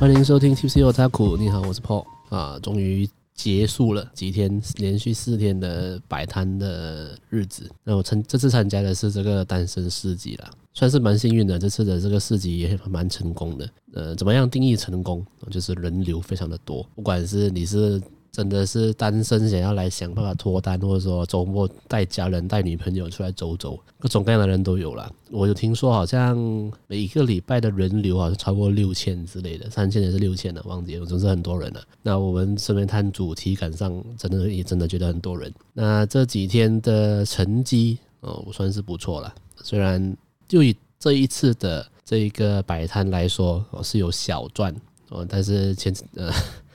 欢迎收听 T C O Talk，。你好，我是 Paul 啊，终于结束了几天连续四天的摆摊的日子。那我参这次参加的是这个单身市集啦，算是蛮幸运的。这次的这个市集也蛮成功的。呃，怎么样定义成功？就是人流非常的多，不管是你是。真的是单身，想要来想办法脱单，或者说周末带家人、带女朋友出来走走，各种各样的人都有了。我有听说，好像每一个礼拜的人流好像超过六千之类的，三千也是六千的，忘记了，总是很多人了。那我们身边摊主体感上真的也真的觉得很多人。那这几天的成绩哦，我算是不错了。虽然就以这一次的这一个摆摊来说，我是有小赚哦，但是前呃。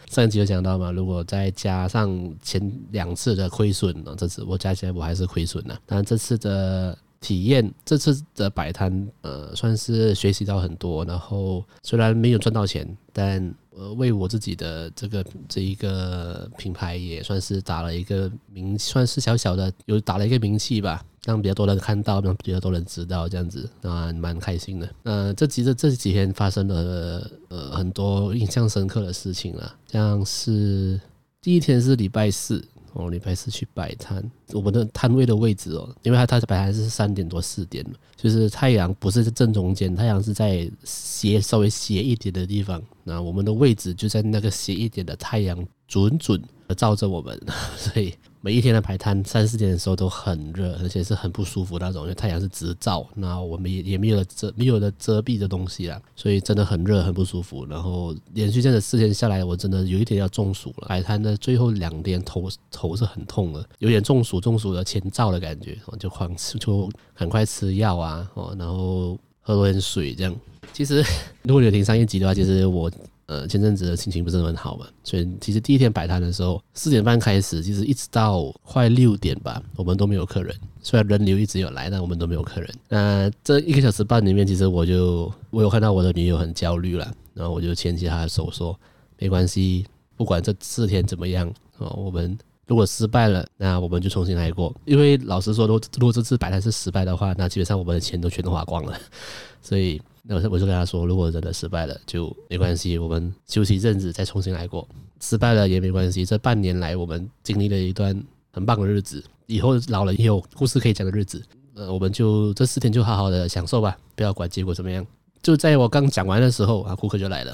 上一集有讲到嘛，如果再加上前两次的亏损呢，这次我加起来我还是亏损了。但这次的体验，这次的摆摊，呃，算是学习到很多。然后虽然没有赚到钱，但呃，为我自己的这个这一个品牌也算是打了一个名，算是小小的有打了一个名气吧。让比较多人看到，让比较多人知道，这样子啊，蛮开心的。那这其实这几天发生了呃很多印象深刻的事情了，像是第一天是礼拜四哦，礼拜四去摆摊，我们的摊位的位置哦，因为它它是摆摊是三点多四点嘛，就是太阳不是在正中间，太阳是在斜稍微斜一点的地方，那我们的位置就在那个斜一点的太阳准准的照着我们，所以。每一天的排摊三四点的时候都很热，而且是很不舒服那种，因为太阳是直照，那我们也也没有遮没有了遮蔽的东西啦，所以真的很热很不舒服。然后连续这样的四天下来，我真的有一点要中暑了。摆摊的最后两天头头是很痛的，有点中暑中暑的前兆的感觉，就狂吃就赶快吃药啊，哦，然后喝多点水这样。其实如果有听上一集的话，其实我。呃，前阵子的心情不是很好嘛，所以其实第一天摆摊的时候，四点半开始，其实一直到快六点吧，我们都没有客人。虽然人流一直有来，但我们都没有客人。那这一个小时半里面，其实我就我有看到我的女友很焦虑了，然后我就牵起她的手说：“没关系，不管这四天怎么样，哦，我们如果失败了，那我们就重新来过。因为老实说，如如果这次摆摊是失败的话，那基本上我们的钱都全都花光了，所以。”那我我就跟他说，如果真的失败了，就没关系，我们休息一阵子再重新来过。失败了也没关系，这半年来我们经历了一段很棒的日子，以后老了也有故事可以讲的日子。呃，我们就这四天就好好的享受吧，不要管结果怎么样。就在我刚讲完的时候啊，顾客就来了，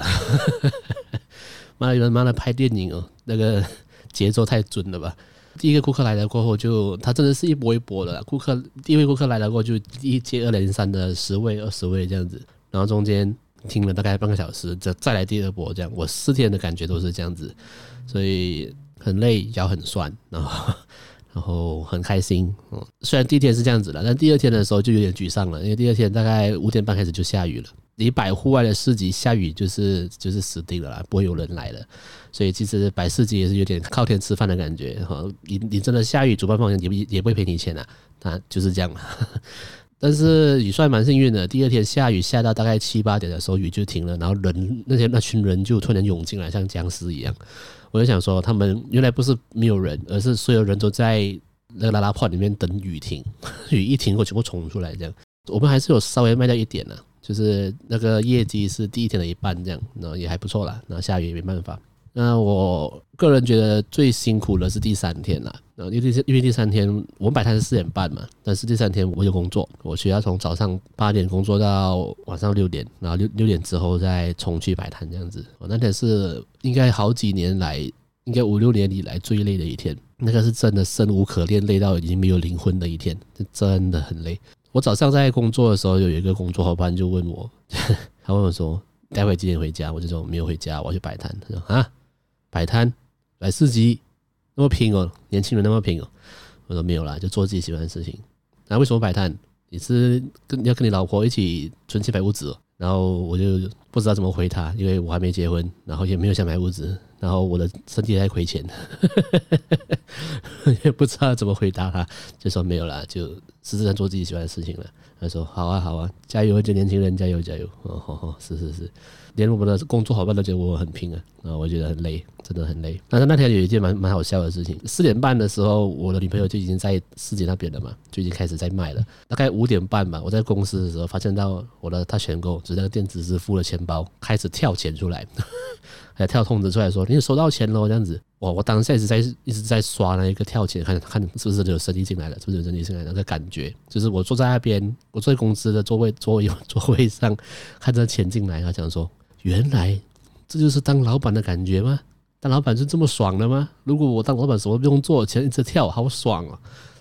妈的，有人妈的拍电影哦，那个节奏太准了吧？第一个顾客来了过后，就他真的是一波一波的。顾客第一位顾客来了过后，就一接二连三的十位、二十位这样子。然后中间停了大概半个小时，再再来第二波，这样我四天的感觉都是这样子，所以很累，腰很酸，然后然后很开心。嗯，虽然第一天是这样子的，但第二天的时候就有点沮丧了，因为第二天大概五点半开始就下雨了。你摆户外的市集下雨就是就是死定了啦，不会有人来了。所以其实摆市集也是有点靠天吃饭的感觉哈。你你真的下雨，主办方也也不会赔你钱啊，他就是这样了。但是雨算蛮幸运的，第二天下雨下到大概七八点的时候雨就停了，然后人那些那群人就突然涌进来，像僵尸一样。我就想说，他们原来不是没有人，而是所有人都在那个拉拉破里面等雨停，雨一停过全部冲出来这样。我们还是有稍微卖掉一点呢，就是那个业绩是第一天的一半这样，然后也还不错啦。然后下雨也没办法。那我个人觉得最辛苦的是第三天啦，因为第因为第三天我们摆摊是四点半嘛，但是第三天我有工作，我需要从早上八点工作到晚上六点，然后六六点之后再重去摆摊这样子。我那天是应该好几年来，应该五六年以来最累的一天，那个是真的生无可恋，累到已经没有灵魂的一天，真的很累。我早上在工作的时候，有一个工作伙伴就问我，他问我说：“待会几点回家？”我就说：“没有回家，我要去摆摊。”他说：“啊。”摆摊摆市集那么拼哦，年轻人那么拼哦。我说没有啦，就做自己喜欢的事情。那为什么摆摊？你是跟要跟你老婆一起存钱买屋子哦？然后我就不知道怎么回他，因为我还没结婚，然后也没有想买屋子，然后我的身体在亏钱，也不知道怎么回答他，就说没有啦，就实质上做自己喜欢的事情了。他说好啊好啊，加油，这年轻人加油加油！哦好好，是是是。连我们的工作伙伴都觉得我很拼啊，啊，我觉得很累，真的很累。但是那天有一件蛮蛮好笑的事情，四点半的时候，我的女朋友就已经在市集那边了嘛，就已经开始在卖了。大概五点半吧，我在公司的时候发现到我的他选购，就是那个电子支付的钱包开始跳钱出来，还跳通知出来说你收到钱喽这样子。哇，我当下一直在一直在刷那一个跳钱，看看是不是有生意进来了，是不是有生意进来那个感觉，就是我坐在那边，我坐在公司的座位座位座位上，看着钱进来，他讲说。原来这就是当老板的感觉吗？当老板是这么爽的吗？如果我当老板什么不用做，钱一直跳，好爽啊！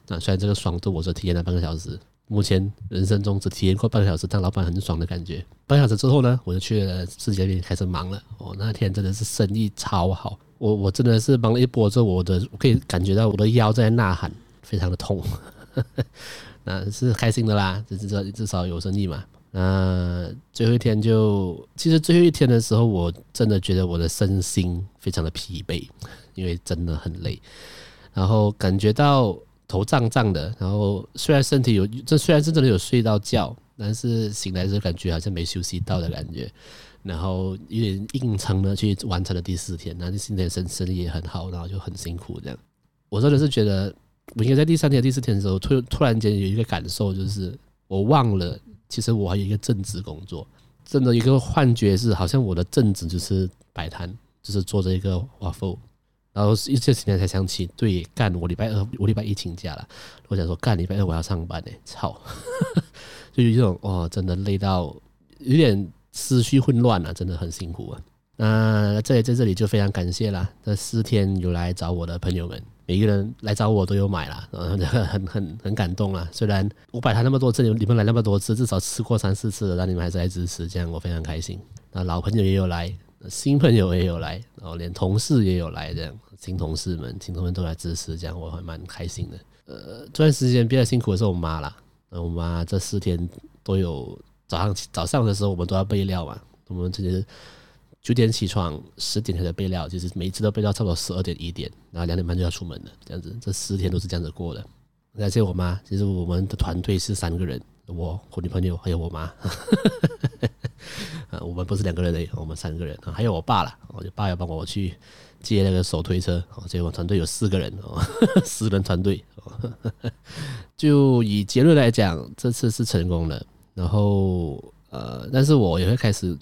那虽然这个爽度我只体验了半个小时，目前人生中只体验过半个小时当老板很爽的感觉。半小时之后呢，我就去了世界那边开始忙了。哦，那天真的是生意超好，我我真的是忙了一波之后，我的我可以感觉到我的腰在呐喊，非常的痛。那是开心的啦，至少至少有生意嘛。那最后一天就，其实最后一天的时候，我真的觉得我的身心非常的疲惫，因为真的很累，然后感觉到头胀胀的，然后虽然身体有，这虽然是真的有睡到觉，但是醒来的时候感觉好像没休息到的感觉，然后有点硬撑的去完成了第四天，那第四天身身体也很好，然后就很辛苦这样。我真的是觉得，我应该在第三天、第四天的时候，突突然间有一个感受，就是我忘了。其实我还有一个正职工作，真的一个幻觉是，好像我的正职就是摆摊，就是做这一个 waffle，然后一这几天才想起，对，干我礼拜二，我礼拜一请假了，我想说干礼拜二我要上班呢，操，就有一种哦，真的累到有点思绪混乱了，真的很辛苦啊。那这里在这里就非常感谢啦，这四天有来找我的朋友们。每个人来找我都有买了，然 后很很很感动啊！虽然我摆摊那么多次，你们来那么多次，至少吃过三四次了，但你们还是来支持，这样我非常开心。那老朋友也有来，新朋友也有来，然后连同事也有来，这样新同事们、新同事们都来支持，这样我还蛮开心的。呃，这段时间比较辛苦的是我妈啦，我妈这四天都有早上早上的时候我们都要备料嘛，我们这些。九点起床，十点开始备料，就是每一次都备到差不多十二点一点，然后两点半就要出门了，这样子，这十天都是这样子过的。感谢我妈，其实我们的团队是三个人，我、我女朋友还有我妈，我们不是两个人的，我们三个人，还有我爸啦，我爸要帮我去接那个手推车，所以我团队有四个人，四人团队。就以结论来讲，这次是成功了，然后呃，但是我也会开始。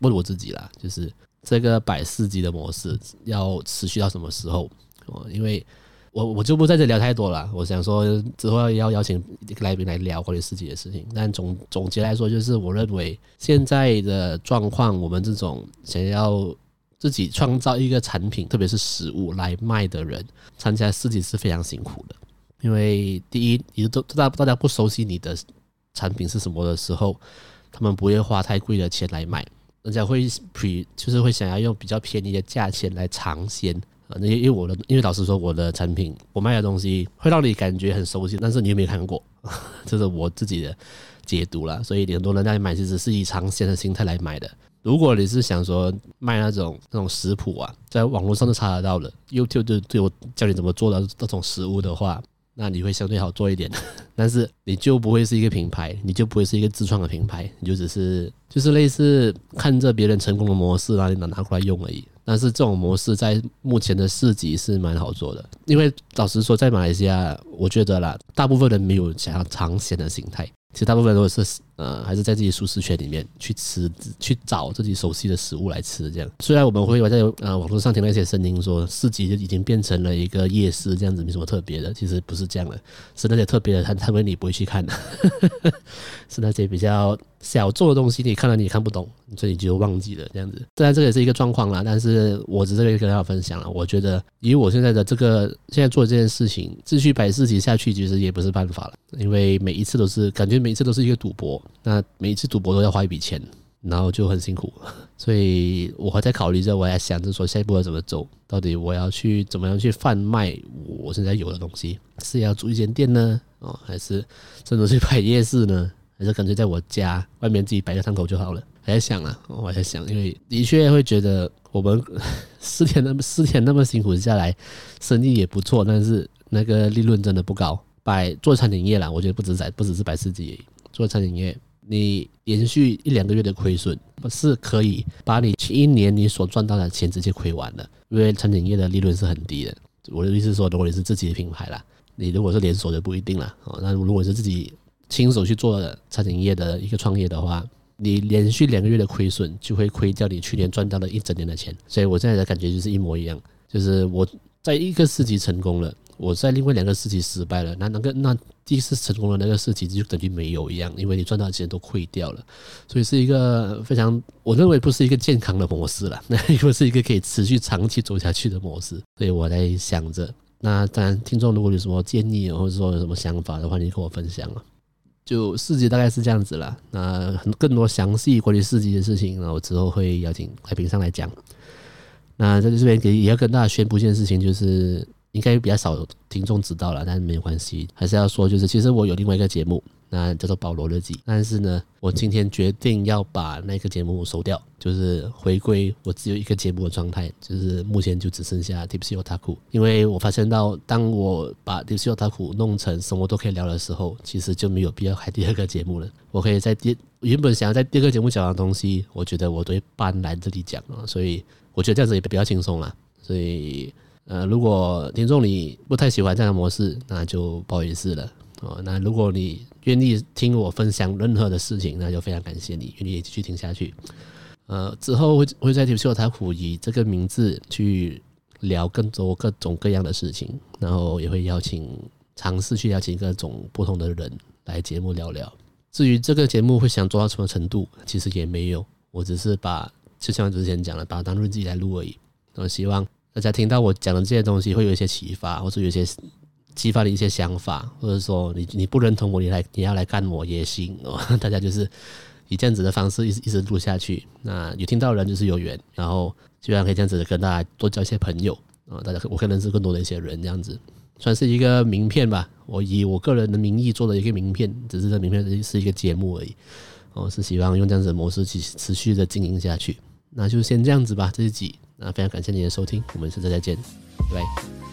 问我自己啦，就是这个摆市集的模式要持续到什么时候？哦，因为我我就不在这聊太多了。我想说之后要邀请来宾来聊关于市集的事情。但总总结来说，就是我认为现在的状况，我们这种想要自己创造一个产品，特别是食物来卖的人，参加市集是非常辛苦的。因为第一，你都大大家不熟悉你的产品是什么的时候，他们不会花太贵的钱来买。人家会比就是会想要用比较便宜的价钱来尝鲜啊，那因为我的因为老实说，我的产品我卖的东西会让你感觉很熟悉，但是你有没有看过，这是我自己的解读啦。所以很多人在买其实是以尝鲜的心态来买的。如果你是想说卖那种那种食谱啊，在网络上都查得到的，YouTube 就对我教你怎么做的那种食物的话。那你会相对好做一点，但是你就不会是一个品牌，你就不会是一个自创的品牌，你就只是就是类似看着别人成功的模式，然后你拿拿过来用而已。但是这种模式在目前的市集是蛮好做的，因为老实说，在马来西亚，我觉得啦，大部分人没有想要尝鲜的心态。其实大部分都是呃，还是在自己舒适圈里面去吃，去找自己熟悉的食物来吃。这样，虽然我们会在呃网络上听到一些声音说，市集就已经变成了一个夜市，这样子没什么特别的。其实不是这样的，是那些特别的，摊摊位你不会去看的，是那些比较小众的东西，你看了你也看不懂，所以你就忘记了这样子。当然这也是一个状况啦，但是我只是跟大家分享了。我觉得以我现在的这个现在做这件事情，继续摆市集下去，其实也不是办法了，因为每一次都是感觉。每一次都是一个赌博，那每一次赌博都要花一笔钱，然后就很辛苦，所以我还在考虑着，我还想着说下一步要怎么走，到底我要去怎么样去贩卖我现在有的东西，是要租一间店呢，哦，还是甚至去摆夜市呢？还是干脆在我家外面自己摆个档口就好了？还在想啊，我在想，因为的确会觉得我们 四天那么四天那么辛苦下来，生意也不错，但是那个利润真的不高。摆做餐饮业啦，我觉得不止在不只是摆市集，做餐饮业，你连续一两个月的亏损，不是可以把你前一年你所赚到的钱直接亏完了，因为餐饮业的利润是很低的。我的意思是说，如果你是自己的品牌啦，你如果是连锁的不一定啦。哦，那如果是自己亲手去做餐饮业的一个创业的话，你连续两个月的亏损就会亏掉你去年赚到的一整年的钱。所以我现在的感觉就是一模一样，就是我在一个市集成功了。我在另外两个事情失败了，那那个那第一次成功的那个事情就等于没有一样，因为你赚到的钱都亏掉了，所以是一个非常我认为不是一个健康的模式了，那又是一个可以持续长期走下去的模式，所以我在想着，那当然听众如果有什么建议或者说有什么想法的话，你跟我分享啊。就四级大概是这样子了，那很更多详细关于四级的事情，那我之后会邀请来宾上来讲。那在这边给也要跟大家宣布一件事情，就是。应该比较少听众知道了，但是没有关系，还是要说，就是其实我有另外一个节目，那叫做《保罗日记》，但是呢，我今天决定要把那个节目收掉，就是回归我只有一个节目的状态，就是目前就只剩下 Tipsy Otaku，因为我发现到，当我把 Tipsy Otaku 弄成什么都可以聊的时候，其实就没有必要开第二个节目了。我可以在第原本想要在第二个节目讲的东西，我觉得我都会搬来这里讲啊，所以我觉得这样子也比较轻松了，所以。呃，如果听众你不太喜欢这样的模式，那就不好意思了哦。那如果你愿意听我分享任何的事情，那就非常感谢你愿意继续听下去。呃，之后会会在 Tipsy Otaku 以这个名字去聊更多各种各样的事情，然后也会邀请尝试去邀请各种不同的人来节目聊聊。至于这个节目会想做到什么程度，其实也没有，我只是把就像之前讲的，把它当日记来录而已。我希望。大家听到我讲的这些东西，会有一些启发，或者有一些激发的一些想法，或者说你你不认同我，你来你要来干我也行哦。大家就是以这样子的方式一直一直录下去。那有听到的人就是有缘，然后希望可以这样子跟大家多交一些朋友啊。大家我可以认识更多的一些人，这样子算是一个名片吧。我以我个人的名义做的一个名片，只是这名片是一个节目而已。我是希望用这样子的模式去持续的经营下去。那就先这样子吧，这一集。那非常感谢您的收听，我们下次再见，拜拜。